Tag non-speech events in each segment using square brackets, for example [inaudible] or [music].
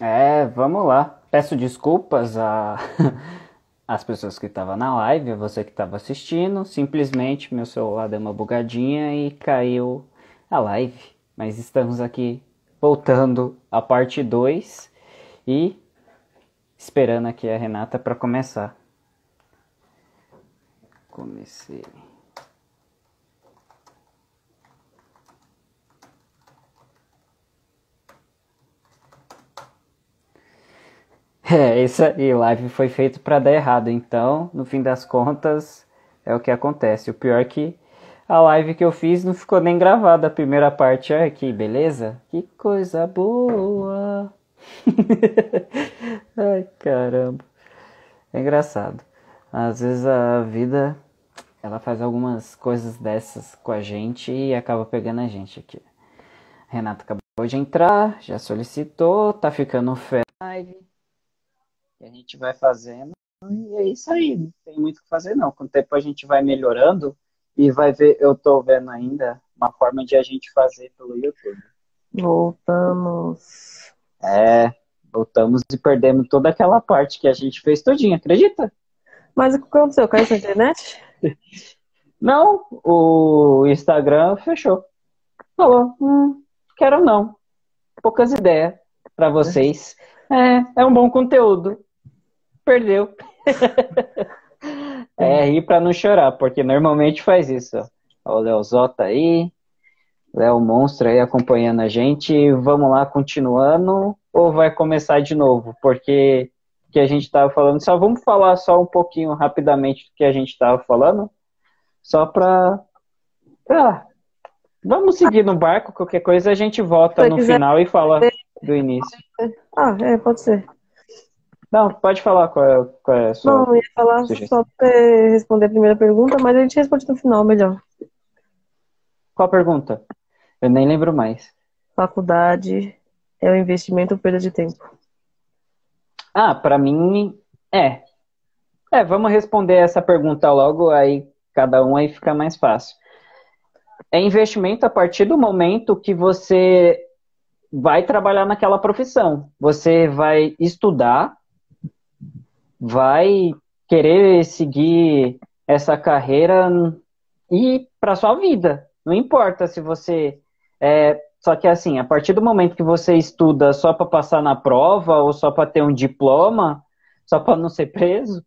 É, vamos lá. Peço desculpas a [laughs] as pessoas que estavam na live, a você que estava assistindo. Simplesmente meu celular deu uma bugadinha e caiu a live. Mas estamos aqui voltando à parte 2 e esperando aqui a Renata para começar. Comecei. [laughs] É, isso aí, live foi feito para dar errado, então, no fim das contas, é o que acontece. O pior é que a live que eu fiz não ficou nem gravada a primeira parte. Aqui, beleza? Que coisa boa! [laughs] Ai, caramba. É engraçado. Às vezes a vida ela faz algumas coisas dessas com a gente e acaba pegando a gente aqui. Renato acabou de entrar, já solicitou, tá ficando fé live. E a gente vai fazendo e é isso aí, não tem muito o que fazer não. Com o tempo a gente vai melhorando e vai ver, eu tô vendo ainda uma forma de a gente fazer pelo YouTube. Voltamos. É, voltamos e perdemos toda aquela parte que a gente fez todinha, acredita? Mas o que aconteceu? Caiu sua internet? [laughs] Não, o Instagram fechou. Falou, hum, quero não. Poucas ideias para vocês. É, é um bom conteúdo. Perdeu. [laughs] é rir para não chorar, porque normalmente faz isso. Ó. O Leozota tá aí, Léo Monstro aí acompanhando a gente. Vamos lá, continuando, ou vai começar de novo? Porque que a gente estava falando, só vamos falar só um pouquinho rapidamente do que a gente estava falando, só para. Ah, vamos seguir no barco, qualquer coisa a gente volta no final e fala do início. Ah, é, pode ser. Não, pode falar qual é, qual é a sua. Não, eu ia falar só para responder a primeira pergunta, mas a gente responde no final melhor. Qual pergunta? Eu nem lembro mais. Faculdade é um investimento ou perda de tempo? Ah, para mim é. É, vamos responder essa pergunta logo, aí cada um aí fica mais fácil. É investimento a partir do momento que você vai trabalhar naquela profissão. Você vai estudar, vai querer seguir essa carreira e para sua vida. Não importa se você é, só que assim, a partir do momento que você estuda só para passar na prova ou só para ter um diploma, só para não ser preso,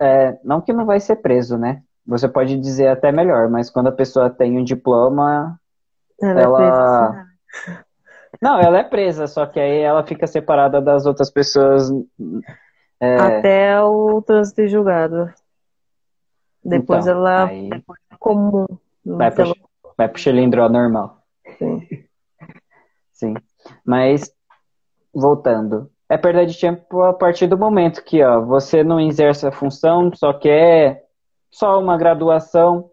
é, não que não vai ser preso, né? Você pode dizer até melhor, mas quando a pessoa tem um diploma, ela, é ela... É não, ela é presa, só que aí ela fica separada das outras pessoas é... Até o trânsito julgado. Depois então, ela aí... é comum. Vai pro, vai pro cilindro normal. Sim. [laughs] Sim. Mas, voltando. É perda de tempo a partir do momento que ó, você não exerce a função, só quer só uma graduação,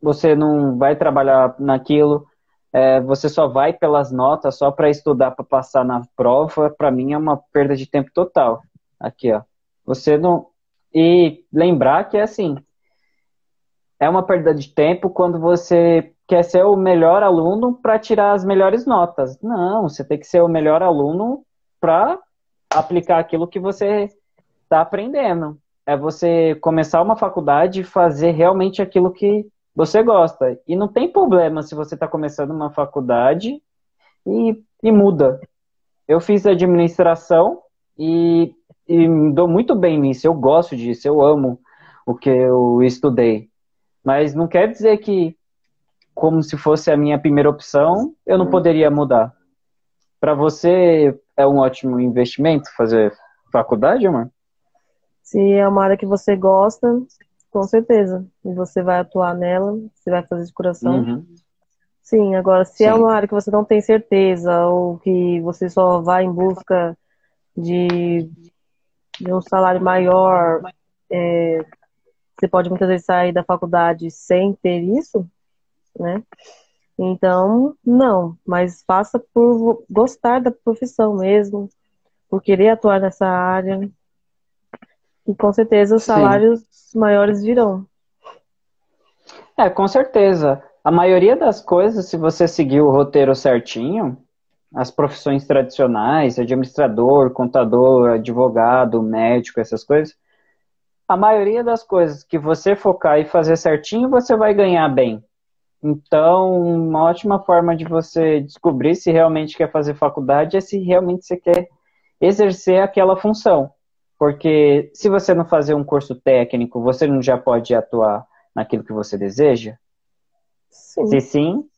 você não vai trabalhar naquilo, é, você só vai pelas notas, só para estudar para passar na prova, para mim é uma perda de tempo total. Aqui, ó. Você não. E lembrar que é assim. É uma perda de tempo quando você quer ser o melhor aluno para tirar as melhores notas. Não, você tem que ser o melhor aluno para aplicar aquilo que você está aprendendo. É você começar uma faculdade e fazer realmente aquilo que você gosta. E não tem problema se você está começando uma faculdade e, e muda. Eu fiz administração e e me dou muito bem nisso. Eu gosto disso, eu amo o que eu estudei. Mas não quer dizer que, como se fosse a minha primeira opção, eu não poderia mudar. Para você é um ótimo investimento fazer faculdade, amor? Se é uma área que você gosta, com certeza. E você vai atuar nela, você vai fazer de coração. Uhum. Sim, agora, se é Sim. é uma área que você não tem certeza, ou que você só vai em busca de de um salário maior, é, você pode muitas vezes sair da faculdade sem ter isso, né? Então, não, mas faça por gostar da profissão mesmo, por querer atuar nessa área. E com certeza os salários Sim. maiores virão. É, com certeza. A maioria das coisas, se você seguir o roteiro certinho, as profissões tradicionais, administrador, contador, advogado, médico, essas coisas, a maioria das coisas que você focar e fazer certinho, você vai ganhar bem. Então, uma ótima forma de você descobrir se realmente quer fazer faculdade é se realmente você quer exercer aquela função. Porque se você não fazer um curso técnico, você não já pode atuar naquilo que você deseja? Sim. Se sim,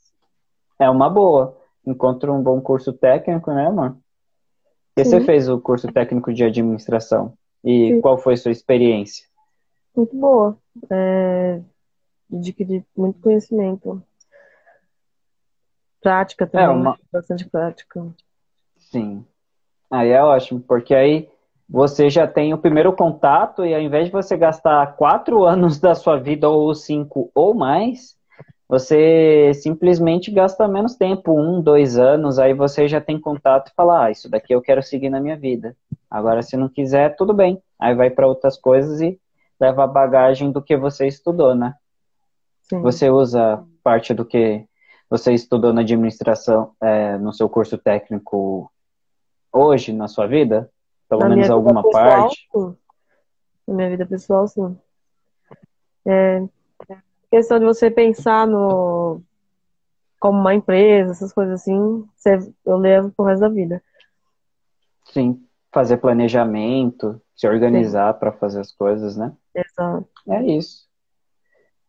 é uma boa. Encontra um bom curso técnico, né, amor? E você fez o curso técnico de administração. E sim. qual foi a sua experiência? Muito boa. É, adquiri muito conhecimento. Prática também, é uma... bastante prática. Sim. Aí é ótimo, porque aí você já tem o primeiro contato e ao invés de você gastar quatro [laughs] anos da sua vida ou cinco ou mais, você simplesmente gasta menos tempo, um, dois anos, aí você já tem contato e fala, ah, isso daqui eu quero seguir na minha vida. Agora, se não quiser, tudo bem. Aí vai para outras coisas e leva a bagagem do que você estudou, né? Sim. Você usa parte do que você estudou na administração é, no seu curso técnico hoje na sua vida? Pelo na menos alguma pessoal, parte? Sim. Na minha vida pessoal, sim. É, questão de você pensar no como uma empresa, essas coisas assim, você, eu levo pro resto da vida. Sim, fazer planejamento, se organizar para fazer as coisas, né? Exato. É isso.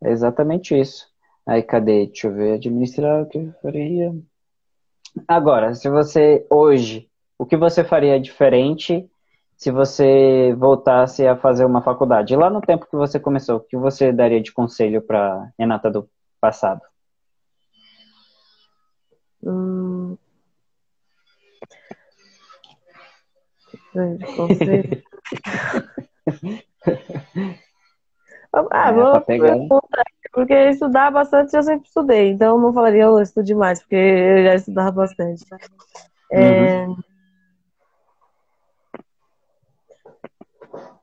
É exatamente isso. Aí, cadê? Deixa eu ver. Administrar o que eu faria. Agora, se você, hoje, o que você faria diferente se você voltasse a fazer uma faculdade? Lá no tempo que você começou, o que você daria de conselho para Renata do passado? Hum... Conselho. [laughs] Ah, é, vou perguntar, porque estudar bastante eu sempre estudei, então não falaria eu estude mais, porque eu já estudava bastante. É...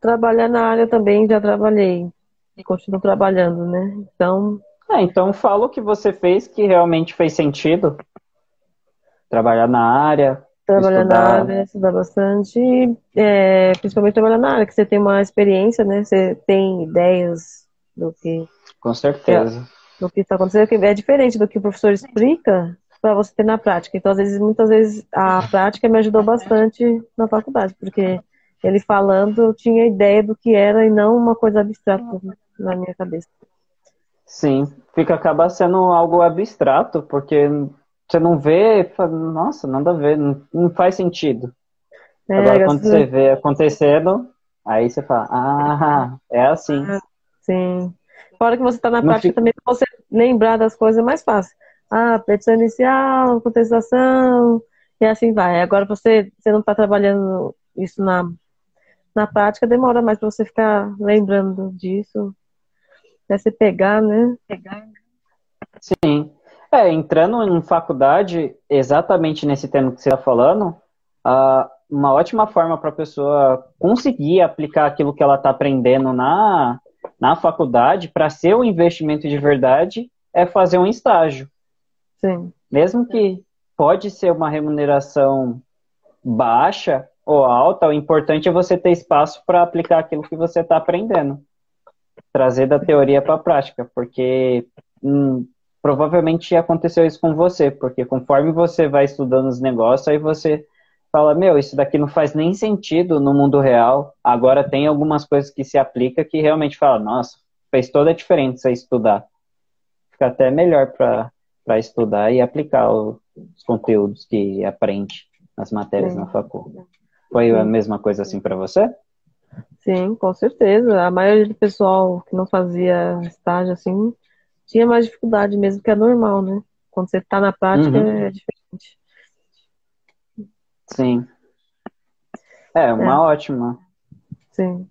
Trabalhar na área também já trabalhei e continuo trabalhando, né? Então. É, então fala o que você fez que realmente fez sentido. Trabalhar na área, Trabalhar estudar. na área, estudar bastante, é, principalmente trabalhar na área, que você tem uma experiência, né? Você tem ideias do que. Com certeza. É, do que está acontecendo, que é diferente do que o professor explica para você ter na prática. Então, às vezes, muitas vezes, a prática me ajudou bastante na faculdade, porque ele falando, eu tinha ideia do que era e não uma coisa abstrata na minha cabeça. Sim, fica acaba sendo algo abstrato, porque você não vê, nossa, nada a ver, não, não faz sentido. É, Agora, quando você vê acontecendo, aí você fala, ah, é assim. Ah, sim. Fora que você está na não prática fica... também, você lembrar das coisas é mais fácil. Ah, petição inicial, contestação, e assim vai. Agora você, você não está trabalhando isso na, na prática, demora mais para você ficar lembrando disso. Até você pegar, né? Pegar. Sim. É, entrando em faculdade, exatamente nesse tema que você está falando, uma ótima forma para a pessoa conseguir aplicar aquilo que ela está aprendendo na, na faculdade para ser um investimento de verdade é fazer um estágio. Sim. Mesmo que pode ser uma remuneração baixa ou alta, o importante é você ter espaço para aplicar aquilo que você está aprendendo. Trazer da teoria para a prática, porque hum, provavelmente aconteceu isso com você, porque conforme você vai estudando os negócios, aí você fala, meu, isso daqui não faz nem sentido no mundo real. Agora tem algumas coisas que se aplica que realmente fala, nossa, fez toda a diferença estudar. Fica até melhor para estudar e aplicar os conteúdos que aprende nas matérias Sim. na faculdade. Foi a mesma coisa assim para você? Sim, com certeza. A maioria do pessoal que não fazia estágio assim tinha mais dificuldade mesmo, que é normal, né? Quando você está na prática uhum. é diferente. Sim. É, uma é. ótima. Sim.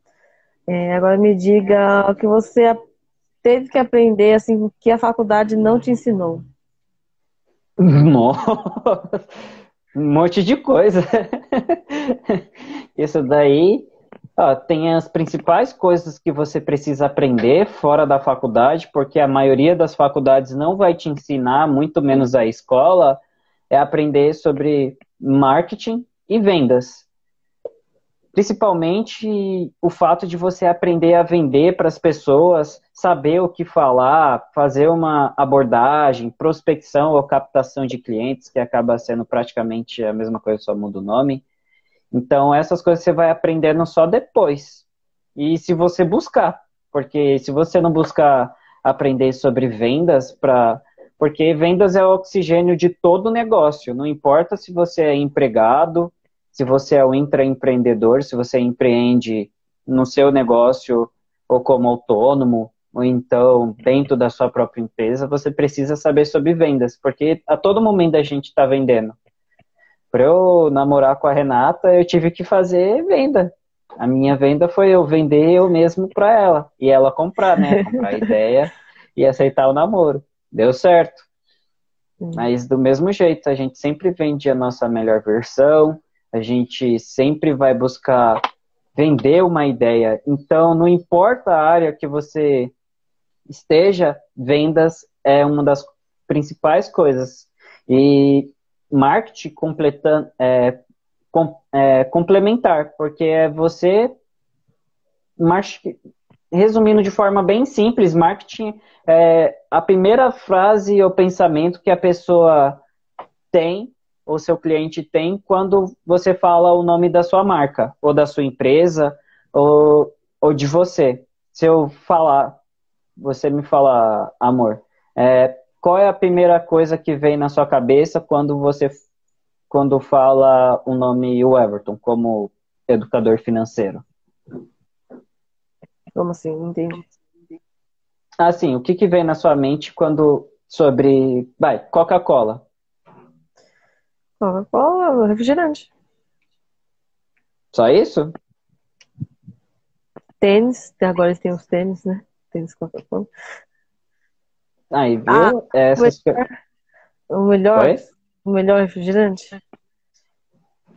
É, agora me diga o que você teve que aprender, assim, que a faculdade não te ensinou. [laughs] Nossa, um monte de coisa. [laughs] Isso daí ah, tem as principais coisas que você precisa aprender fora da faculdade, porque a maioria das faculdades não vai te ensinar, muito menos a escola, é aprender sobre marketing e vendas. Principalmente o fato de você aprender a vender para as pessoas, saber o que falar, fazer uma abordagem, prospecção ou captação de clientes, que acaba sendo praticamente a mesma coisa, só muda o nome. Então, essas coisas você vai aprendendo só depois. E se você buscar, porque se você não buscar aprender sobre vendas para porque vendas é o oxigênio de todo negócio. Não importa se você é empregado, se você é um intraempreendedor, se você empreende no seu negócio ou como autônomo, ou então dentro da sua própria empresa, você precisa saber sobre vendas, porque a todo momento a gente está vendendo. Para eu namorar com a Renata, eu tive que fazer venda. A minha venda foi eu vender eu mesmo para ela e ela comprar, né? [laughs] Comprar a ideia e aceitar o namoro. Deu certo. Mas do mesmo jeito, a gente sempre vende a nossa melhor versão, a gente sempre vai buscar vender uma ideia. Então, não importa a área que você esteja, vendas é uma das principais coisas. E marketing completando, é, com, é, complementar, porque é você resumindo de forma bem simples, marketing é a primeira frase ou pensamento que a pessoa tem, ou seu cliente tem, quando você fala o nome da sua marca, ou da sua empresa, ou, ou de você. Se eu falar, você me fala, amor, é, qual é a primeira coisa que vem na sua cabeça quando você quando fala o nome o Everton como educador financeiro? Como assim? Não entendi. Assim, o que, que vem na sua mente quando sobre. Vai, Coca-Cola. Coca-Cola, refrigerante. Só isso? Tênis, agora eles têm os tênis, né? Tênis Coca-Cola. Aí, viu? Ah, Essas... O melhor, o melhor refrigerante?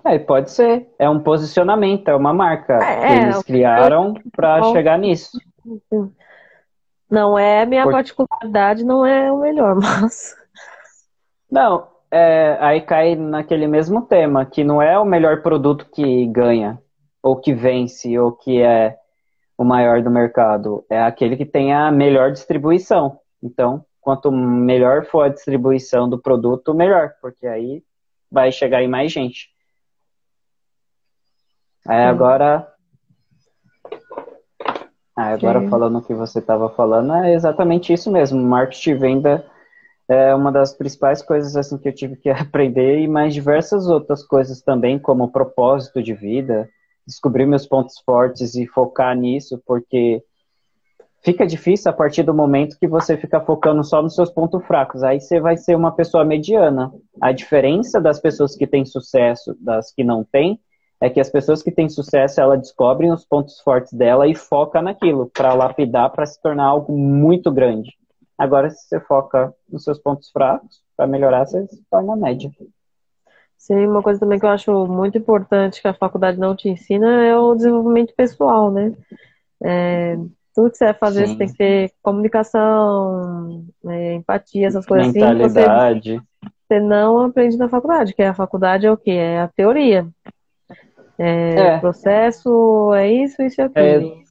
É, pode ser. É um posicionamento, é uma marca é, que eles criaram para chegar nisso. Não é minha Por... particularidade, não é o melhor, [laughs] mas. Não, é, aí cai naquele mesmo tema, que não é o melhor produto que ganha, ou que vence, ou que é o maior do mercado. É aquele que tem a melhor distribuição. Então, quanto melhor for a distribuição do produto, melhor, porque aí vai chegar em mais gente. Aí agora. Aí agora falando o que você estava falando, é exatamente isso mesmo. Marketing e venda é uma das principais coisas assim que eu tive que [laughs] aprender e mais diversas outras coisas também, como propósito de vida, descobrir meus pontos fortes e focar nisso, porque fica difícil a partir do momento que você fica focando só nos seus pontos fracos. Aí você vai ser uma pessoa mediana. A diferença das pessoas que têm sucesso das que não têm é que as pessoas que têm sucesso, ela descobrem os pontos fortes dela e foca naquilo para lapidar para se tornar algo muito grande. Agora, se você foca nos seus pontos fracos, para melhorar, você se torna média. Sim, uma coisa também que eu acho muito importante que a faculdade não te ensina é o desenvolvimento pessoal, né? É, tudo que você vai fazer, Sim. você tem que ter comunicação, é, empatia, essas coisas assim. Mentalidade. Você, você não aprende na faculdade, que a faculdade é o quê? É a teoria. É, é. Processo é isso, isso e aquilo.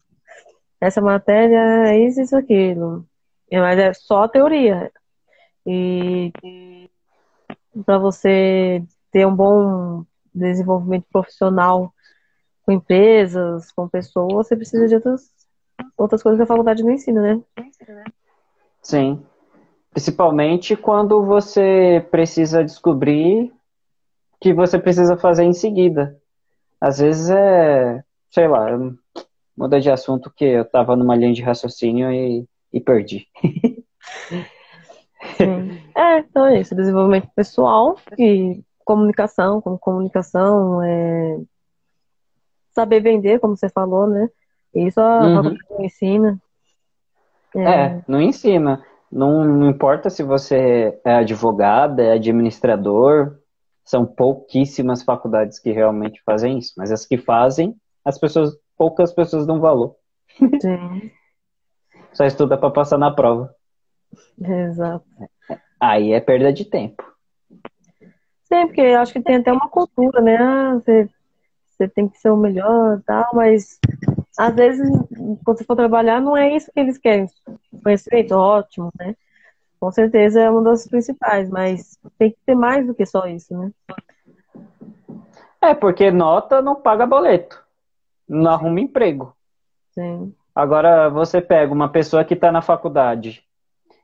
É. Essa matéria é isso, isso, aquilo. Mas é só teoria. E para você ter um bom desenvolvimento profissional com empresas, com pessoas, você precisa de outras, outras coisas que a faculdade não ensina, né? Sim. Principalmente quando você precisa descobrir que você precisa fazer em seguida. Às vezes é, sei lá, muda de assunto que eu tava numa linha de raciocínio e, e perdi. Sim. É, então é isso, desenvolvimento pessoal e comunicação, como comunicação, é saber vender, como você falou, né? Isso a uhum. faculdade não ensina. É. é, não ensina. Não, não importa se você é advogado, é administrador, são pouquíssimas faculdades que realmente fazem isso, mas as que fazem, as pessoas, poucas pessoas dão valor. Sim. Só estuda para passar na prova. Exato. Aí é perda de tempo. Sim, porque eu acho que tem até uma cultura, né? Ah, você, você tem que ser o melhor e tal, mas às vezes, quando você for trabalhar, não é isso que eles querem. Conhecimento, ótimo, né? Com certeza é uma das principais, mas tem que ter mais do que só isso, né? É, porque nota não paga boleto, não arruma emprego. Sim. Agora, você pega uma pessoa que está na faculdade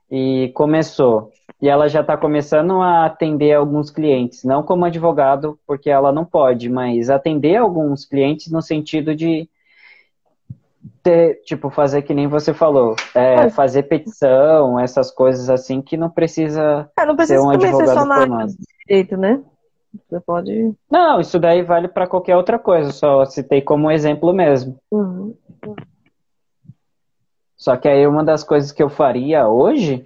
e começou, e ela já está começando a atender alguns clientes, não como advogado, porque ela não pode, mas atender alguns clientes no sentido de ter, tipo, fazer que nem você falou, é, fazer petição, essas coisas assim que não precisa, é, não precisa ser um advogado ser formado. Direito, né? Você pode. Não, isso daí vale para qualquer outra coisa, só citei como exemplo mesmo. Uhum. Só que aí uma das coisas que eu faria hoje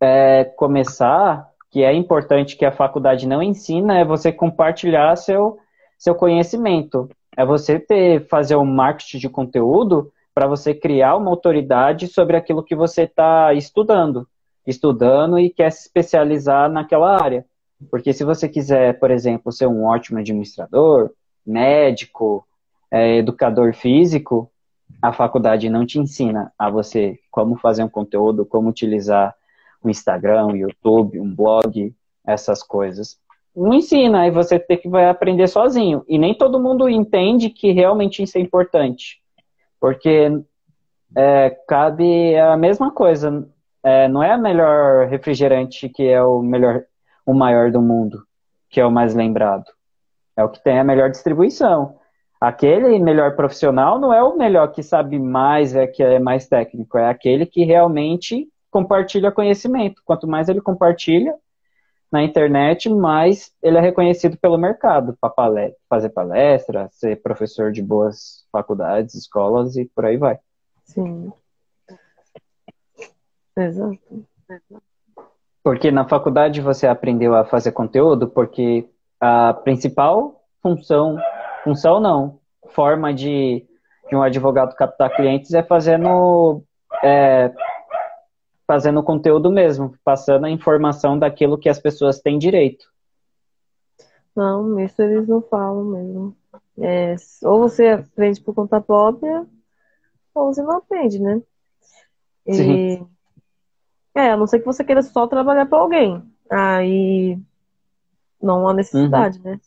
é começar, que é importante que a faculdade não ensina, é você compartilhar seu, seu conhecimento. É você ter, fazer um marketing de conteúdo para você criar uma autoridade sobre aquilo que você está estudando. Estudando e quer se especializar naquela área. Porque se você quiser, por exemplo, ser um ótimo administrador, médico, é, educador físico, a faculdade não te ensina a você como fazer um conteúdo, como utilizar o Instagram, o YouTube, um blog, essas coisas. Não ensina, aí você tem que vai aprender sozinho. E nem todo mundo entende que realmente isso é importante. Porque é, cabe a mesma coisa. É, não é a melhor refrigerante que é o melhor o maior do mundo, que é o mais lembrado. É o que tem a melhor distribuição. Aquele melhor profissional não é o melhor que sabe mais, é que é mais técnico, é aquele que realmente compartilha conhecimento. Quanto mais ele compartilha na internet, mais ele é reconhecido pelo mercado para fazer palestra, ser professor de boas faculdades, escolas e por aí vai. Sim. Exato. Porque na faculdade você aprendeu a fazer conteúdo, porque a principal função, função não, forma de, de um advogado captar clientes é fazendo, é, fazendo conteúdo mesmo, passando a informação daquilo que as pessoas têm direito. Não, isso eles não falam mesmo. É, ou você aprende por conta própria, ou você não aprende, né? E... Sim. É, a não ser que você queira só trabalhar para alguém. Aí não há necessidade, uhum. né?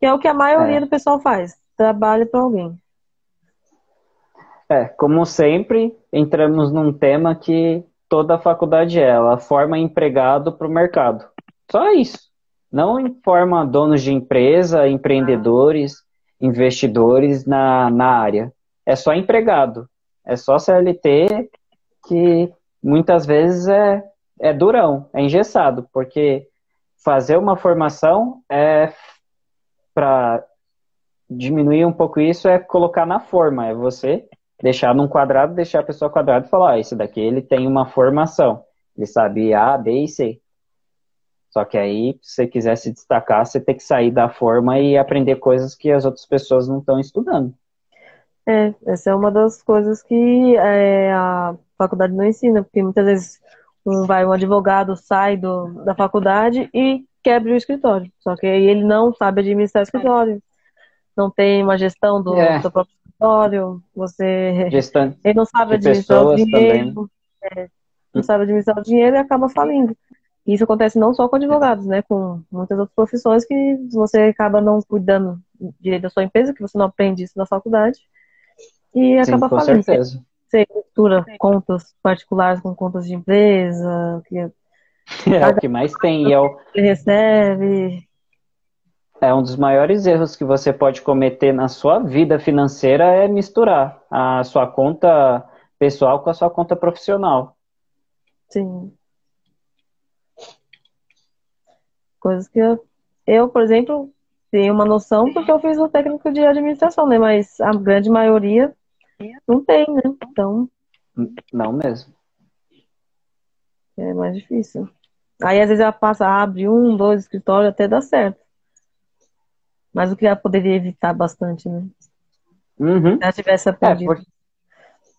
Que é o que a maioria é. do pessoal faz, trabalha para alguém. É, como sempre, entramos num tema que toda faculdade é, ela forma empregado para o mercado. Só isso. Não forma donos de empresa, empreendedores, investidores na, na área. É só empregado. É só CLT que muitas vezes é, é durão, é engessado, porque fazer uma formação é para diminuir um pouco isso é colocar na forma, é você deixar num quadrado, deixar a pessoa quadrado e falar, ah, esse daqui ele tem uma formação, ele sabe A, B e C. Só que aí, se você quiser se destacar, você tem que sair da forma e aprender coisas que as outras pessoas não estão estudando. É, essa é uma das coisas que é, a faculdade não ensina, porque muitas vezes um, vai, um advogado sai do, da faculdade e quebra o escritório. Só que ele não sabe administrar o escritório, não tem uma gestão do, é. do próprio escritório, você. Gestante [laughs] ele não sabe administrar o dinheiro. É, não sabe administrar o dinheiro e acaba falindo. Isso acontece não só com advogados, né? Com muitas outras profissões que você acaba não cuidando direito da sua empresa, que você não aprende isso na faculdade, e acaba Sim, com falindo. Certeza você mistura contas particulares com contas de empresa, que [laughs] é o que mais tem. E é o... recebe. É um dos maiores erros que você pode cometer na sua vida financeira é misturar a sua conta pessoal com a sua conta profissional. Sim. Coisas que eu, eu, por exemplo, tenho uma noção porque eu fiz o técnico de administração, né? Mas a grande maioria não tem, né? Então. Não mesmo. É mais difícil. Aí às vezes ela passa, abre um, dois escritórios até dá certo. Mas o que ela poderia evitar bastante, né? Uhum. Se ela tivesse é, aprendido. É, por...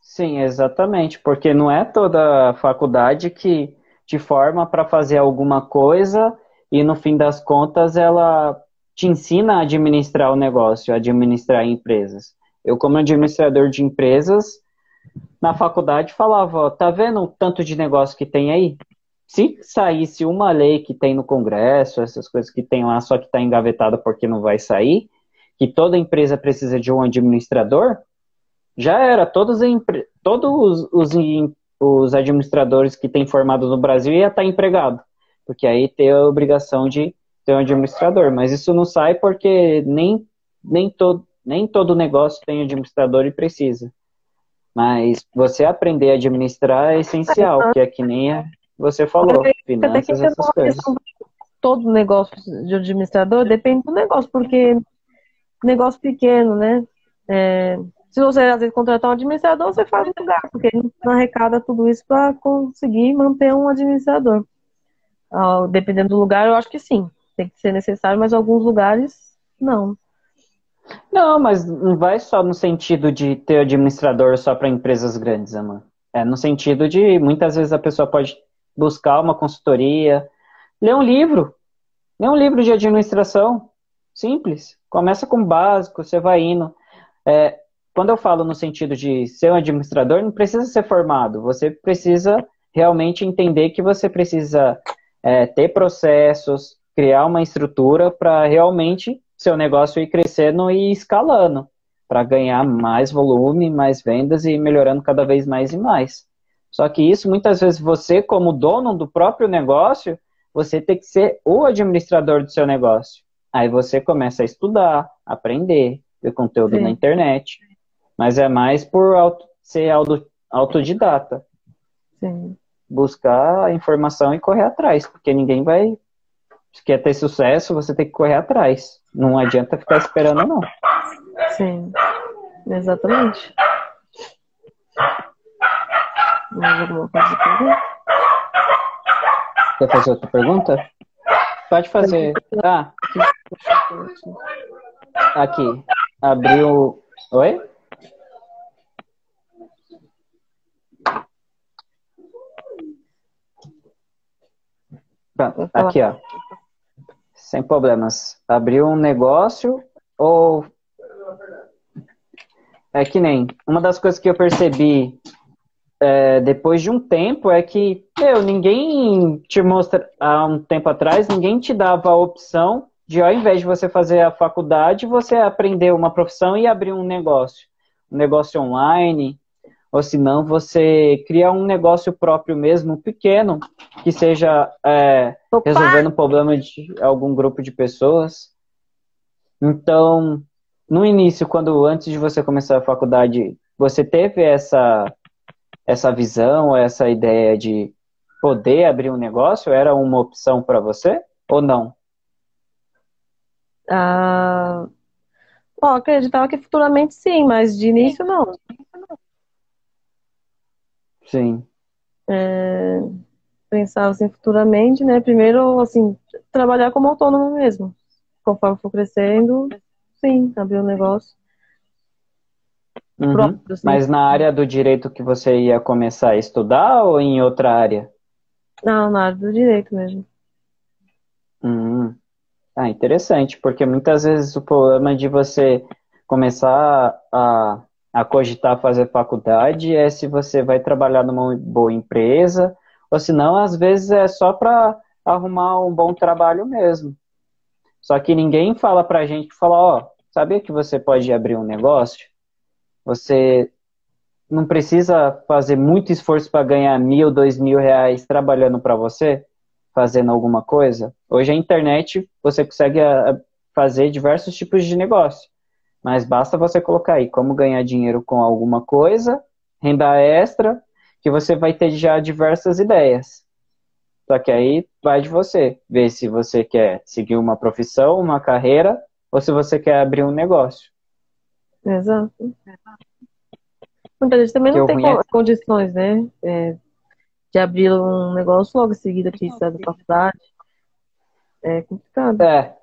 Sim, exatamente. Porque não é toda faculdade que te forma para fazer alguma coisa e no fim das contas ela te ensina a administrar o negócio, a administrar empresas. Eu, como administrador de empresas, na faculdade falava, ó, tá vendo o tanto de negócio que tem aí? Se saísse uma lei que tem no Congresso, essas coisas que tem lá, só que está engavetada porque não vai sair, que toda empresa precisa de um administrador, já era. Todos, todos os, os administradores que tem formado no Brasil ia estar tá empregado, porque aí tem a obrigação de ter um administrador. Mas isso não sai porque nem, nem, todo, nem todo negócio tem administrador e precisa. Mas você aprender a administrar é essencial, que é que nem você falou, finanças, essas coisas. Todo negócio de administrador depende do negócio, porque negócio pequeno, né? É, se você às vezes contratar um administrador, você faz um lugar, porque não arrecada tudo isso para conseguir manter um administrador. Ah, dependendo do lugar, eu acho que sim, tem que ser necessário, mas alguns lugares não. Não, mas não vai só no sentido de ter administrador só para empresas grandes, Amanda. É no sentido de muitas vezes a pessoa pode buscar uma consultoria, ler um livro, ler um livro de administração, simples. Começa com o básico, você vai indo. É, quando eu falo no sentido de ser um administrador, não precisa ser formado, você precisa realmente entender que você precisa é, ter processos, criar uma estrutura para realmente seu negócio ir crescendo e escalando, para ganhar mais volume, mais vendas e melhorando cada vez mais e mais. Só que isso, muitas vezes, você, como dono do próprio negócio, você tem que ser o administrador do seu negócio. Aí você começa a estudar, aprender, ver conteúdo Sim. na internet. Mas é mais por auto, ser auto, autodidata. Sim. Buscar a informação e correr atrás, porque ninguém vai. Se quer ter sucesso, você tem que correr atrás. Não adianta ficar esperando, não. Sim, exatamente. Mais alguma coisa para Quer fazer outra pergunta? Pode fazer. Ah, aqui. Abriu. Oi? Aqui, ó. Sem problemas. Abriu um negócio ou. É que nem. Uma das coisas que eu percebi é, depois de um tempo é que, meu, ninguém te mostra, há um tempo atrás, ninguém te dava a opção de, ao invés de você fazer a faculdade, você aprender uma profissão e abrir um negócio. Um negócio online, ou se não, você criar um negócio próprio mesmo, pequeno, que seja é, resolvendo o problema de algum grupo de pessoas. Então, no início, quando antes de você começar a faculdade, você teve essa essa visão, essa ideia de poder abrir um negócio era uma opção para você ou não? Ah, bom, acreditava que futuramente sim, mas de início não. Sim. É, pensava assim futuramente, né? Primeiro, assim, trabalhar como autônomo mesmo. Conforme for crescendo, sim, abrir um negócio. Uhum. Assim. Mas na área do direito que você ia começar a estudar ou em outra área? Não, na área do direito mesmo. Uhum. Ah, interessante, porque muitas vezes o problema de você começar a, a cogitar fazer faculdade é se você vai trabalhar numa boa empresa, ou se não, às vezes é só para arrumar um bom trabalho mesmo. Só que ninguém fala pra gente que fala, ó, sabia que você pode abrir um negócio? Você não precisa fazer muito esforço para ganhar mil, dois mil reais trabalhando para você, fazendo alguma coisa. Hoje a internet você consegue ah, fazer diversos tipos de negócio, mas basta você colocar aí como ganhar dinheiro com alguma coisa, renda extra, que você vai ter já diversas ideias. Só que aí vai de você, ver se você quer seguir uma profissão, uma carreira, ou se você quer abrir um negócio. Exato. Muita gente também não tem é condições, né? É, de abrir um negócio logo em seguida que sai da faculdade. É complicado. É.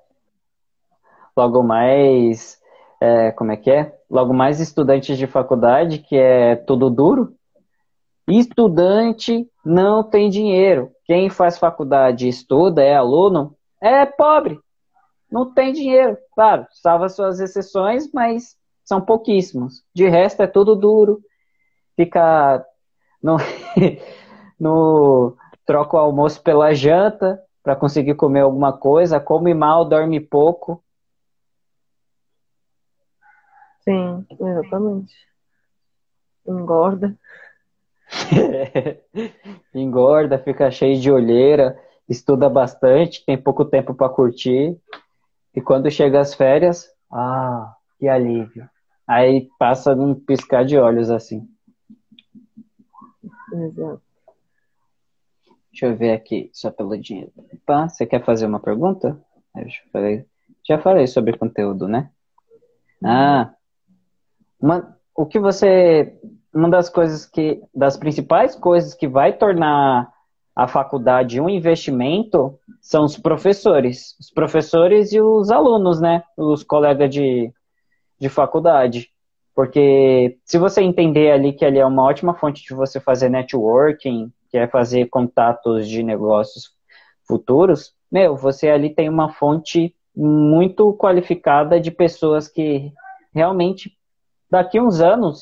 Logo mais. É, como é que é? Logo mais estudantes de faculdade, que é tudo duro. Estudante não tem dinheiro. Quem faz faculdade estuda, é aluno, é pobre, não tem dinheiro. Claro, salva suas exceções, mas são pouquíssimos. De resto, é tudo duro. Fica no, [laughs] no troca o almoço pela janta para conseguir comer alguma coisa, come mal, dorme pouco. Sim, exatamente. Engorda. [laughs] Engorda, fica cheio de olheira, estuda bastante, tem pouco tempo para curtir. E quando chega as férias, ah, que alívio. Aí passa num piscar de olhos assim. Exato. Deixa eu ver aqui, só pelo dinheiro. Opa, você quer fazer uma pergunta? Eu já falei, já falei sobre conteúdo, né? Ah, uma, o que você, uma das coisas que, das principais coisas que vai tornar a faculdade um investimento são os professores, os professores e os alunos, né? Os colegas de, de faculdade. Porque se você entender ali que ali é uma ótima fonte de você fazer networking, que é fazer contatos de negócios futuros, meu, você ali tem uma fonte muito qualificada de pessoas que realmente daqui uns anos,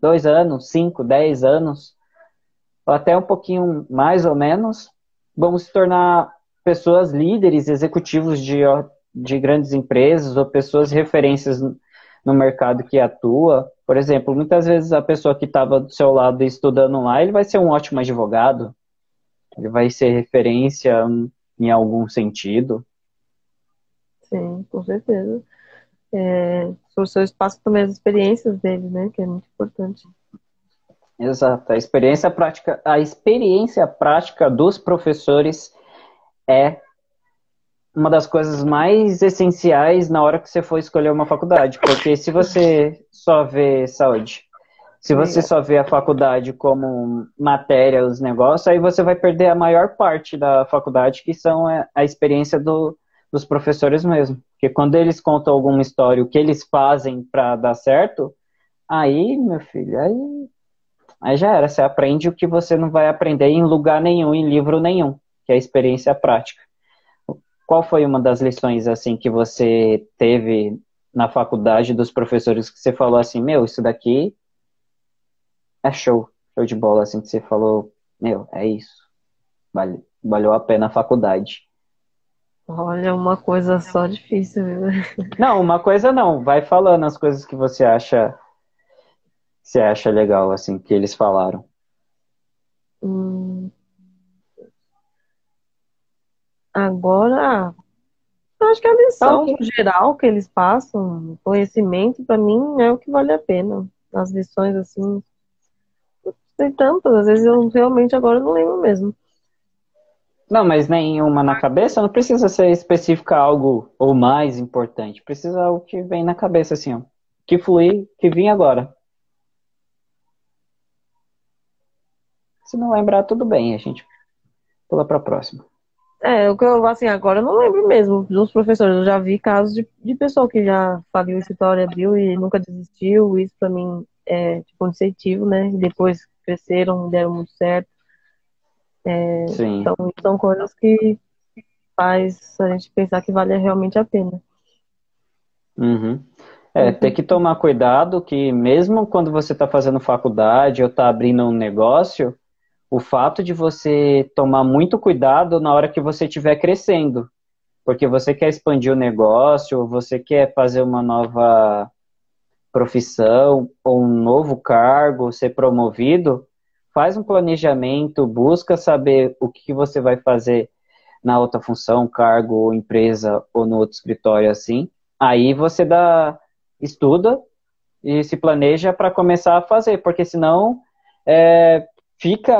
dois anos, cinco, dez anos, até um pouquinho mais ou menos, vão se tornar pessoas líderes, executivos de, de grandes empresas ou pessoas referências no mercado que atua. Por exemplo, muitas vezes a pessoa que estava do seu lado estudando lá, ele vai ser um ótimo advogado, ele vai ser referência em algum sentido. Sim, com certeza. É, os professores passam também as experiências dele, né, que é muito importante. Exato, a experiência prática, a experiência prática dos professores é uma das coisas mais essenciais na hora que você for escolher uma faculdade, porque se você só vê saúde, se você só vê a faculdade como matéria, os negócios, aí você vai perder a maior parte da faculdade, que são a experiência do, dos professores mesmo. Porque quando eles contam alguma história, o que eles fazem para dar certo, aí, meu filho, aí, aí já era. Você aprende o que você não vai aprender em lugar nenhum, em livro nenhum, que é a experiência prática. Qual foi uma das lições assim que você teve na faculdade dos professores que você falou assim, meu, isso daqui é show, show de bola, assim que você falou, meu, é isso. Vale, valeu a pena a faculdade. Olha, uma coisa só difícil, viu? [laughs] Não, uma coisa não. Vai falando as coisas que você acha você acha legal, assim, que eles falaram. Hum, Agora, acho que a lição geral que eles passam, conhecimento, para mim é o que vale a pena. As lições, assim, tem tantas, às vezes eu realmente agora não lembro mesmo. Não, mas nenhuma na cabeça não precisa ser específica algo ou mais importante. Precisa algo que vem na cabeça, assim, ó. Que fluir, que vim agora. Se não lembrar, tudo bem, a gente pula para a próxima. É, o que eu, assim, agora eu não lembro mesmo dos professores. Eu já vi casos de, de pessoa que já faliu o escritório, abriu e nunca desistiu. Isso para mim é tipo um incentivo, né? E depois cresceram, deram muito certo. É, Sim. Então, são coisas que faz a gente pensar que vale realmente a pena. Uhum. É, uhum. tem que tomar cuidado que mesmo quando você está fazendo faculdade ou está abrindo um negócio, o fato de você tomar muito cuidado na hora que você estiver crescendo, porque você quer expandir o negócio, você quer fazer uma nova profissão ou um novo cargo, ser promovido, faz um planejamento, busca saber o que você vai fazer na outra função, cargo, empresa ou no outro escritório assim. Aí você dá estuda e se planeja para começar a fazer, porque senão é, fica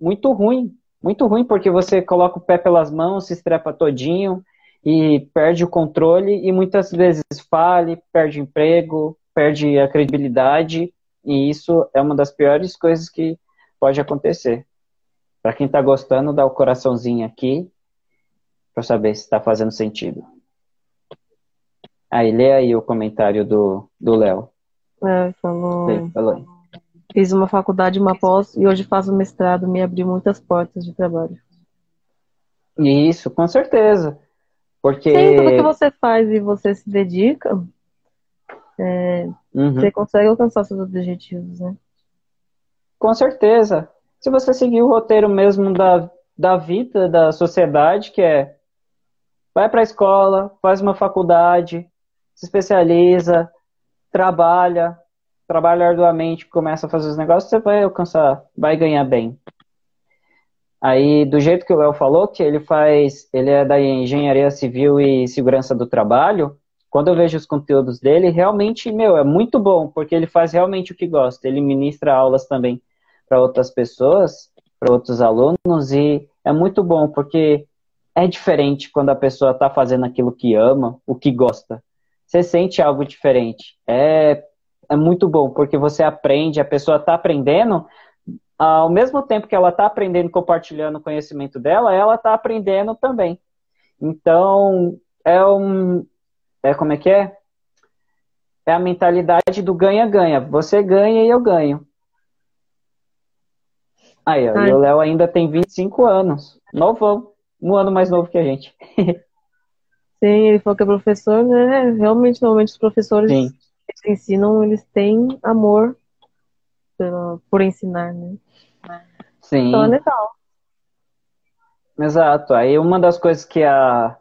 muito ruim, muito ruim, porque você coloca o pé pelas mãos, se estrepa todinho e perde o controle e muitas vezes fale, perde emprego, perde a credibilidade e isso é uma das piores coisas que pode acontecer. Para quem está gostando, dá o coraçãozinho aqui para saber se está fazendo sentido. Aí, lê aí o comentário do Léo. É, falou. falou. Fiz uma faculdade, uma pós e hoje faço mestrado, me abriu muitas portas de trabalho. Isso, com certeza. Porque... Sim, tudo que você faz e você se dedica, é, uhum. você consegue alcançar seus objetivos, né? Com certeza. Se você seguir o roteiro mesmo da, da vida, da sociedade, que é vai para a escola, faz uma faculdade, se especializa, trabalha, trabalha arduamente, começa a fazer os negócios, você vai alcançar, vai ganhar bem. Aí, do jeito que o Léo falou, que ele faz, ele é da engenharia civil e segurança do trabalho, quando eu vejo os conteúdos dele, realmente, meu, é muito bom, porque ele faz realmente o que gosta. Ele ministra aulas também para outras pessoas, para outros alunos, e é muito bom, porque é diferente quando a pessoa está fazendo aquilo que ama, o que gosta. Você sente algo diferente. É, é muito bom, porque você aprende, a pessoa está aprendendo, ao mesmo tempo que ela está aprendendo, compartilhando o conhecimento dela, ela está aprendendo também. Então, é um. É como é que é? É a mentalidade do ganha-ganha. Você ganha e eu ganho. Aí, ó, e o Léo ainda tem 25 anos. Novão. Um ano mais novo que a gente. [laughs] Sim, ele falou que é professor, né? Realmente, normalmente os professores Sim. Que ensinam, eles têm amor por, por ensinar, né? Sim. Então é legal. Exato. Aí uma das coisas que a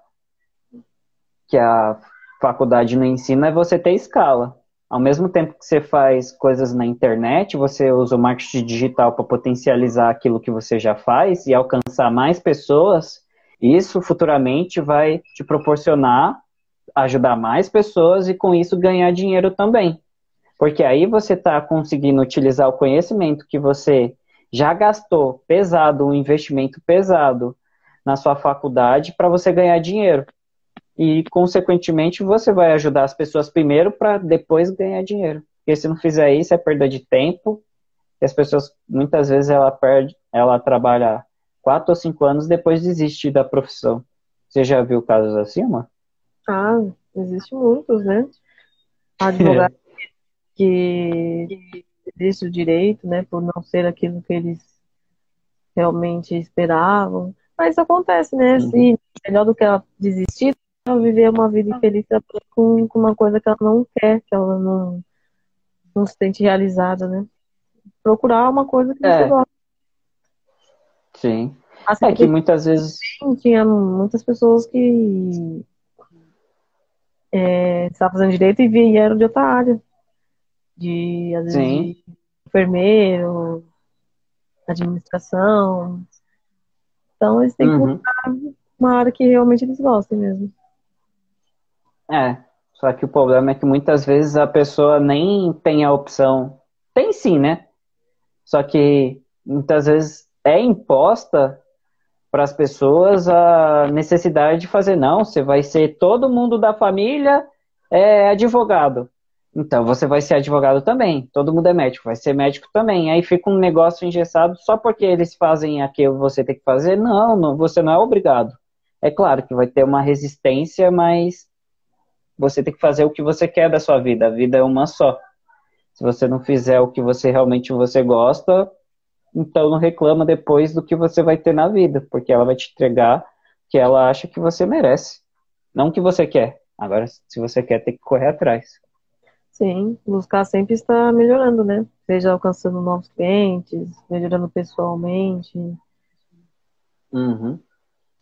que a faculdade não ensina é você ter escala. Ao mesmo tempo que você faz coisas na internet, você usa o marketing digital para potencializar aquilo que você já faz e alcançar mais pessoas. Isso futuramente vai te proporcionar ajudar mais pessoas e com isso ganhar dinheiro também. Porque aí você está conseguindo utilizar o conhecimento que você já gastou pesado, um investimento pesado na sua faculdade para você ganhar dinheiro. E, consequentemente, você vai ajudar as pessoas primeiro para depois ganhar dinheiro. Porque se não fizer isso, é perda de tempo. E as pessoas, muitas vezes, ela perde, ela trabalha quatro ou cinco anos depois desiste da profissão. Você já viu casos assim, mano? Ah, existe muitos, né? Advogado [laughs] que existe o direito, né, por não ser aquilo que eles realmente esperavam. Mas isso acontece, né? Uhum. Assim, melhor do que ela desistir, ela viver uma vida infeliz com, com uma coisa que ela não quer, que ela não, não se sente realizada, né? Procurar uma coisa que é. você gosta. Sim. Assim, é que muitas vezes. Tinha muitas pessoas que é, estavam fazendo direito e vieram de outra área de, às vezes, de enfermeiro, administração. Então, eles têm uhum. que buscar uma área que realmente eles gostem mesmo. É, só que o problema é que muitas vezes a pessoa nem tem a opção. Tem sim, né? Só que muitas vezes é imposta para as pessoas a necessidade de fazer, não, você vai ser todo mundo da família é advogado. Então, você vai ser advogado também. Todo mundo é médico, vai ser médico também. Aí fica um negócio engessado só porque eles fazem aquilo você tem que fazer. Não, não, você não é obrigado. É claro que vai ter uma resistência, mas você tem que fazer o que você quer da sua vida. A vida é uma só. Se você não fizer o que você realmente você gosta, então não reclama depois do que você vai ter na vida, porque ela vai te entregar o que ela acha que você merece, não o que você quer. Agora, se você quer, tem que correr atrás. Sim, buscar sempre estar melhorando, né? Seja alcançando novos clientes, melhorando pessoalmente. Uhum.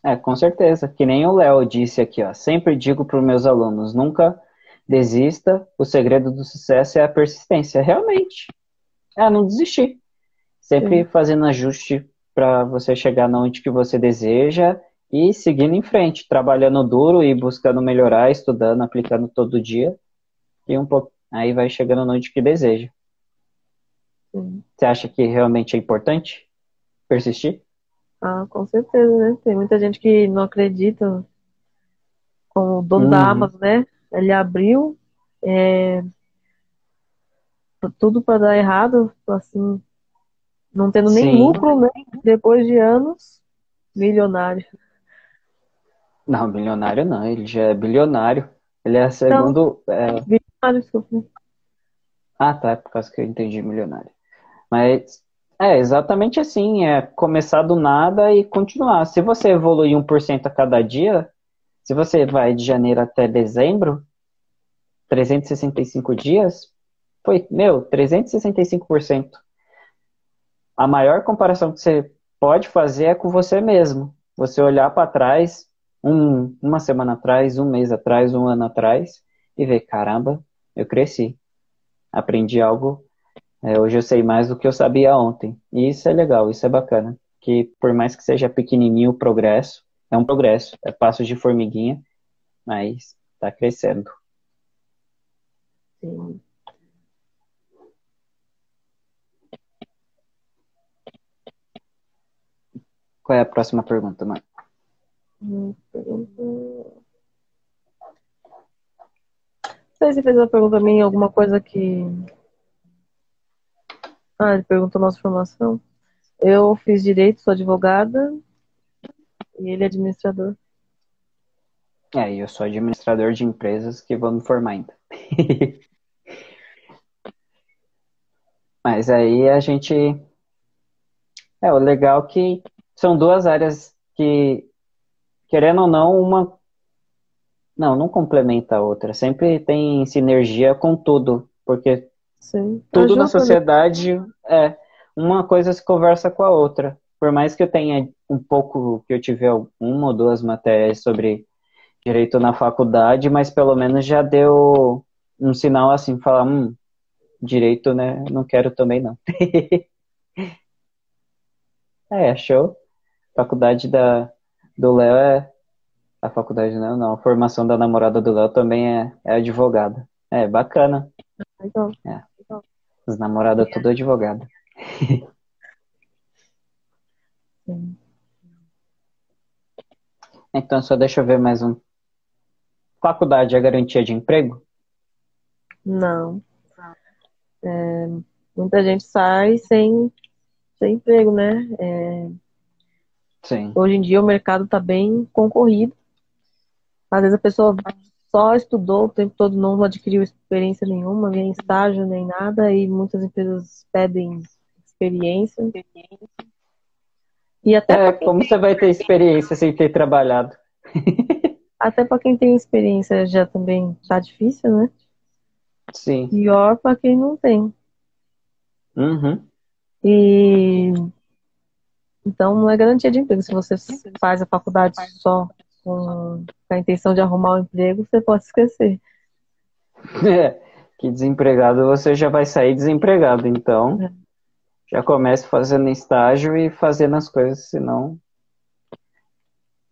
É, com certeza. Que nem o Léo disse aqui, ó. Sempre digo para os meus alunos, nunca desista. O segredo do sucesso é a persistência. Realmente. É, não desistir. Sempre Sim. fazendo ajuste para você chegar onde que você deseja e seguindo em frente, trabalhando duro e buscando melhorar, estudando, aplicando todo dia. E um pouco aí vai chegando onde que deseja. Sim. Você acha que realmente é importante persistir? Ah, com certeza, né? Tem muita gente que não acredita. Como o dono uhum. da Amazon, né? Ele abriu é, tudo para dar errado, assim, não tendo nem Sim. lucro, né? Depois de anos, milionário. Não, milionário não, ele já é bilionário. Ele é segundo. Não, é... Bilionário, desculpa. Ah, tá, é por causa que eu entendi milionário. Mas é exatamente assim, é começar do nada e continuar. Se você evoluir 1% a cada dia, Se você vai de janeiro até dezembro, 365 dias, foi, meu, 365%. A maior comparação que você pode fazer é com você mesmo. Você olhar para trás, um, uma semana atrás, um mês atrás, um ano atrás, e ver, caramba, eu cresci. Aprendi algo. É, hoje eu sei mais do que eu sabia ontem. E isso é legal, isso é bacana. Que por mais que seja pequenininho o progresso, é um progresso, é passo de formiguinha, mas está crescendo. Sim. Qual é a próxima pergunta, mãe? Hum, não sei se fez uma pergunta a mim, alguma coisa que. Ah, ele perguntou nossa formação. Eu fiz direito, sou advogada e ele é administrador. É, eu sou administrador de empresas que vou me formar ainda. [laughs] Mas aí a gente. É, o legal é que são duas áreas que, querendo ou não, uma. Não, não complementa a outra. Sempre tem sinergia com tudo. Porque Sim. tudo Ajuda, na né? sociedade é. Uma coisa se conversa com a outra. Por mais que eu tenha um pouco, que eu tive uma ou duas matérias sobre direito na faculdade, mas pelo menos já deu um sinal assim, falar, hum, direito, né? Não quero também não. [laughs] é, show faculdade da, do Léo é. A faculdade não, não. A formação da namorada do Léo também é, é advogada. É, bacana. Legal. É. Os namorados é. tudo advogado. então, só deixa eu ver mais um. Faculdade é garantia de emprego? Não. É, muita gente sai sem, sem emprego, né? É, Sim. Hoje em dia o mercado está bem concorrido. Às vezes a pessoa só estudou o tempo todo, não adquiriu experiência nenhuma, nem estágio, nem nada, e muitas empresas pedem experiência. E até é, como você vai ter experiência sem ter trabalhado? [laughs] até para quem tem experiência já também tá difícil, né? Sim. Pior para quem não tem. Uhum. E então, não é garantia de emprego. Se você faz a faculdade só com a intenção de arrumar um emprego, você pode esquecer. [laughs] É, que desempregado você já vai sair desempregado. Então, é. já comece fazendo estágio e fazendo as coisas, senão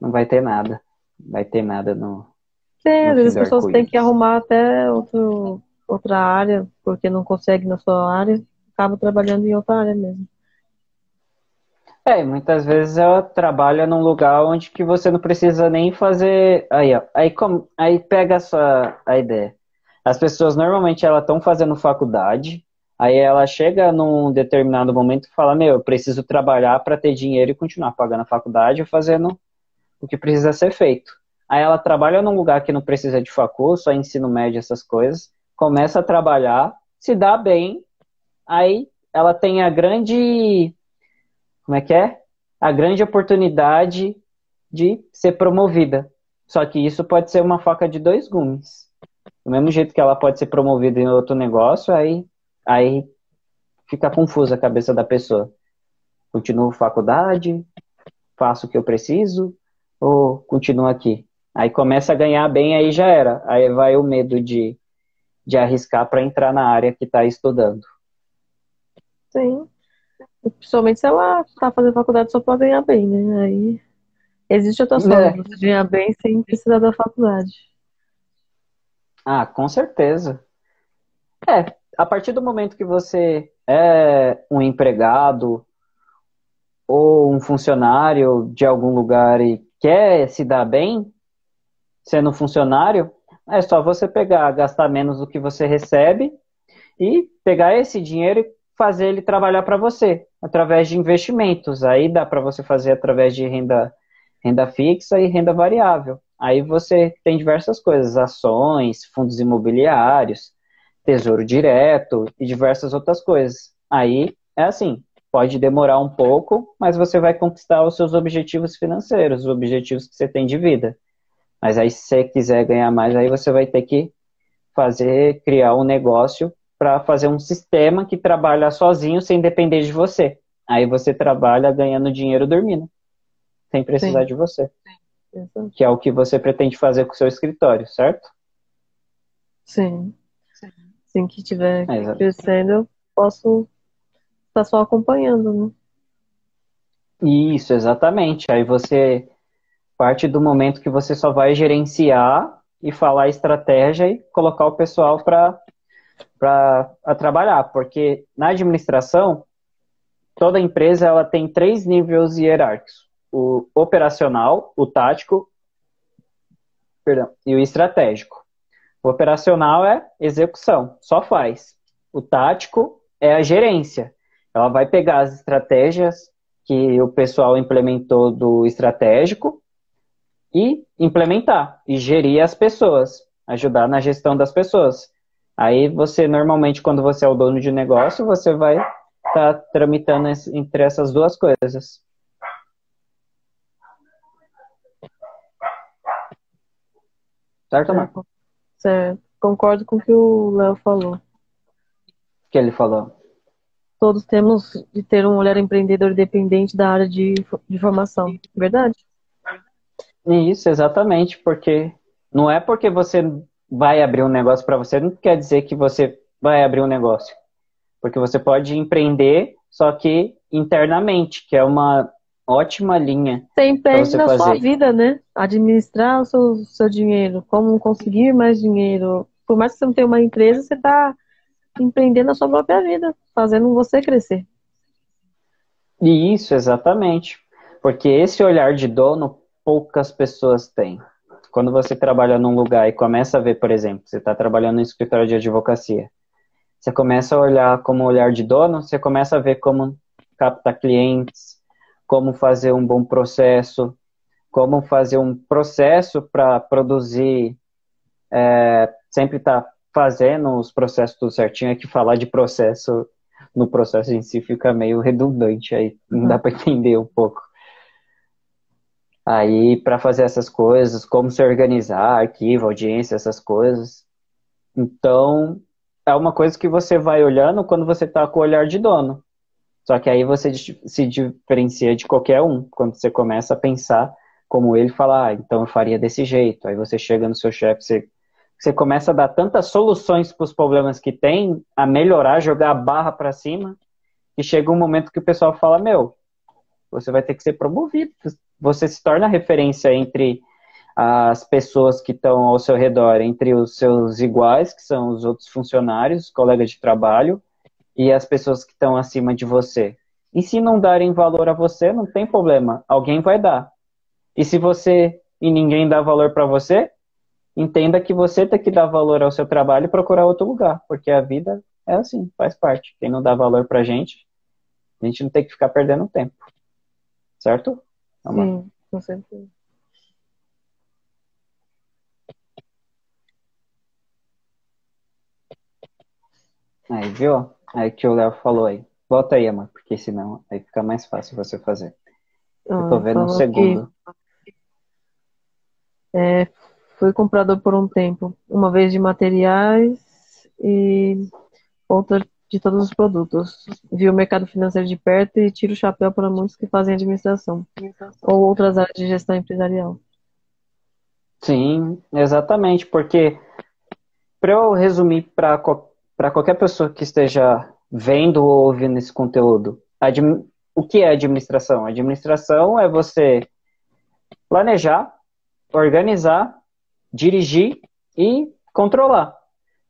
não vai ter nada. Vai ter nada no. Sim, às vezes as pessoas têm que arrumar até outro, outra área, porque não consegue na sua área, acaba trabalhando em outra área mesmo. É, muitas vezes ela trabalha num lugar onde que você não precisa nem fazer. Aí, ó. Aí, como... aí pega a sua a ideia. As pessoas normalmente elas estão fazendo faculdade, aí ela chega num determinado momento e fala: Meu, eu preciso trabalhar para ter dinheiro e continuar pagando a faculdade ou fazendo o que precisa ser feito. Aí ela trabalha num lugar que não precisa de facul, só ensino médio, essas coisas, começa a trabalhar, se dá bem, aí ela tem a grande como é que é? A grande oportunidade de ser promovida. Só que isso pode ser uma faca de dois gumes. Do mesmo jeito que ela pode ser promovida em outro negócio, aí, aí fica confusa a cabeça da pessoa. Continuo faculdade, faço o que eu preciso, ou continuo aqui? Aí começa a ganhar bem, aí já era. Aí vai o medo de, de arriscar para entrar na área que está estudando. Sim. Principalmente se ela está fazendo faculdade só para ganhar bem, né? Aí existe outra forma é. de ganhar bem sem precisar da faculdade. Ah, com certeza. É, a partir do momento que você é um empregado ou um funcionário de algum lugar e quer se dar bem, sendo funcionário, é só você pegar, gastar menos do que você recebe e pegar esse dinheiro e fazer ele trabalhar para você através de investimentos. Aí dá para você fazer através de renda, renda fixa e renda variável. Aí você tem diversas coisas, ações, fundos imobiliários, tesouro direto e diversas outras coisas. Aí é assim, pode demorar um pouco, mas você vai conquistar os seus objetivos financeiros, os objetivos que você tem de vida. Mas aí, se você quiser ganhar mais, aí você vai ter que fazer, criar um negócio para fazer um sistema que trabalha sozinho sem depender de você. Aí você trabalha ganhando dinheiro dormindo, sem precisar Sim. de você. Sim. Que é o que você pretende fazer com o seu escritório, certo? Sim. Sim, que estiver é, crescendo, eu posso estar só acompanhando, né? Isso, exatamente. Aí você parte do momento que você só vai gerenciar e falar estratégia e colocar o pessoal para trabalhar, porque na administração toda empresa ela tem três níveis hierárquicos: o operacional, o tático, perdão, e o estratégico. O operacional é execução, só faz. O tático é a gerência. Ela vai pegar as estratégias que o pessoal implementou do estratégico e implementar e gerir as pessoas, ajudar na gestão das pessoas. Aí você normalmente quando você é o dono de negócio, você vai estar tá tramitando entre essas duas coisas. Certo, Marco? Certo. Concordo com o que o Léo falou. O que ele falou? Todos temos de ter um olhar empreendedor independente da área de, de formação. Verdade? Isso, exatamente, porque não é porque você vai abrir um negócio para você, não quer dizer que você vai abrir um negócio. Porque você pode empreender, só que internamente, que é uma ótima linha. Você empreende na fazer. sua vida, né? Administrar o seu, seu dinheiro, como conseguir mais dinheiro. Por mais que você não tenha uma empresa, você está empreendendo a sua própria vida, fazendo você crescer. Isso, exatamente. Porque esse olhar de dono poucas pessoas têm. Quando você trabalha num lugar e começa a ver, por exemplo, você está trabalhando no escritório de advocacia, você começa a olhar como olhar de dono, você começa a ver como captar clientes, como fazer um bom processo, como fazer um processo para produzir, é, sempre tá fazendo os processos tudo certinho, é que falar de processo no processo em si fica meio redundante aí, não dá para entender um pouco. Aí, para fazer essas coisas, como se organizar, arquivo, audiência, essas coisas. Então, é uma coisa que você vai olhando quando você está com o olhar de dono. Só que aí você se diferencia de qualquer um. Quando você começa a pensar como ele fala, ah, então eu faria desse jeito. Aí você chega no seu chefe, você, você começa a dar tantas soluções para os problemas que tem, a melhorar, jogar a barra para cima, e chega um momento que o pessoal fala, meu, você vai ter que ser promovido você se torna referência entre as pessoas que estão ao seu redor, entre os seus iguais, que são os outros funcionários, colegas de trabalho, e as pessoas que estão acima de você. E se não darem valor a você, não tem problema, alguém vai dar. E se você e ninguém dá valor para você, entenda que você tem que dar valor ao seu trabalho e procurar outro lugar, porque a vida é assim, faz parte. Quem não dá valor pra gente, a gente não tem que ficar perdendo tempo. Certo? Sim, com certeza. Aí, viu? Aí que o Léo falou aí. Volta aí, amor, porque senão aí fica mais fácil você fazer. Ah, Eu tô vendo um segundo. É, fui comprador por um tempo. Uma vez de materiais e outra de todos os produtos. Vi o mercado financeiro de perto e tiro o chapéu para muitos que fazem administração ou outras áreas de gestão empresarial. Sim, exatamente, porque para eu resumir para qualquer pessoa que esteja vendo ou ouvindo esse conteúdo, o que é administração? Administração é você planejar, organizar, dirigir e controlar.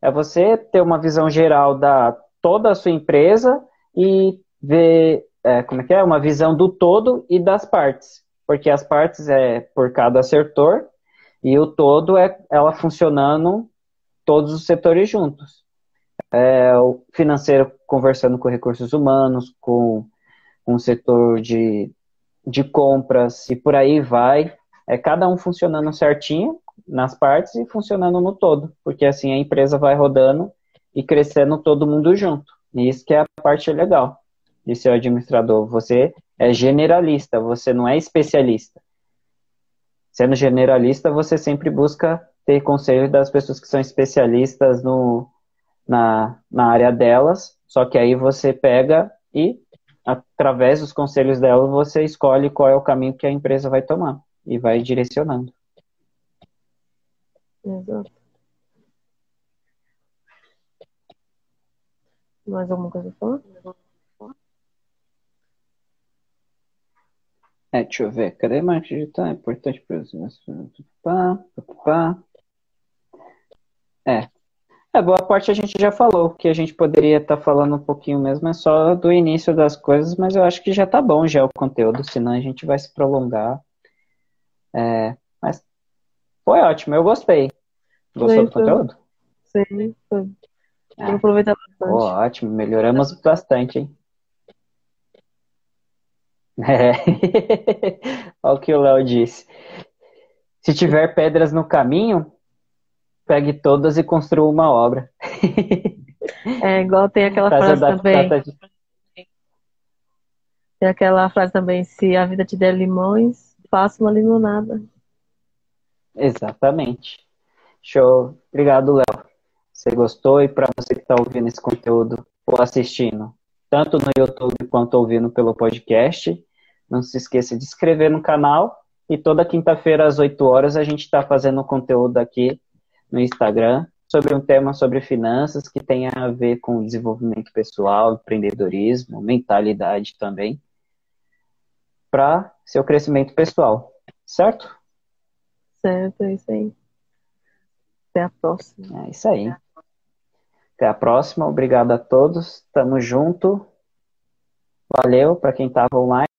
É você ter uma visão geral da toda a sua empresa e ver, é, como é que é, uma visão do todo e das partes, porque as partes é por cada setor e o todo é ela funcionando todos os setores juntos. É, o financeiro conversando com recursos humanos, com, com o setor de, de compras e por aí vai. É cada um funcionando certinho nas partes e funcionando no todo, porque assim a empresa vai rodando e crescendo todo mundo junto. E isso que é a parte legal de ser administrador. Você é generalista, você não é especialista. sendo generalista, você sempre busca ter conselho das pessoas que são especialistas no, na, na área delas, só que aí você pega e, através dos conselhos dela, você escolhe qual é o caminho que a empresa vai tomar e vai direcionando. Exato. Mais alguma coisa a falar? É, deixa eu ver. Cadê marketing digital? É importante para os É. É, boa parte a gente já falou. Que a gente poderia estar tá falando um pouquinho mesmo é só do início das coisas, mas eu acho que já tá bom já o conteúdo, senão a gente vai se prolongar. É, mas foi ótimo, eu gostei. Gostou do conteúdo? Sim, foi. É. aproveitar bastante. Oh, ótimo, melhoramos bastante, hein? É. [laughs] Olha o que o Léo disse. Se tiver pedras no caminho, pegue todas e construa uma obra. É igual tem aquela frase também. De... Tem aquela frase também, se a vida te der limões, faça uma limonada. Exatamente. Show. Obrigado, Léo. Você gostou e para você que está ouvindo esse conteúdo ou assistindo, tanto no YouTube quanto ouvindo pelo podcast, não se esqueça de inscrever no canal e toda quinta-feira às 8 horas a gente está fazendo conteúdo aqui no Instagram sobre um tema sobre finanças que tem a ver com desenvolvimento pessoal, empreendedorismo, mentalidade também, para seu crescimento pessoal, certo? Certo, é isso aí. Até a próxima. É isso aí. Até a próxima. Obrigado a todos. Tamo junto. Valeu para quem estava online.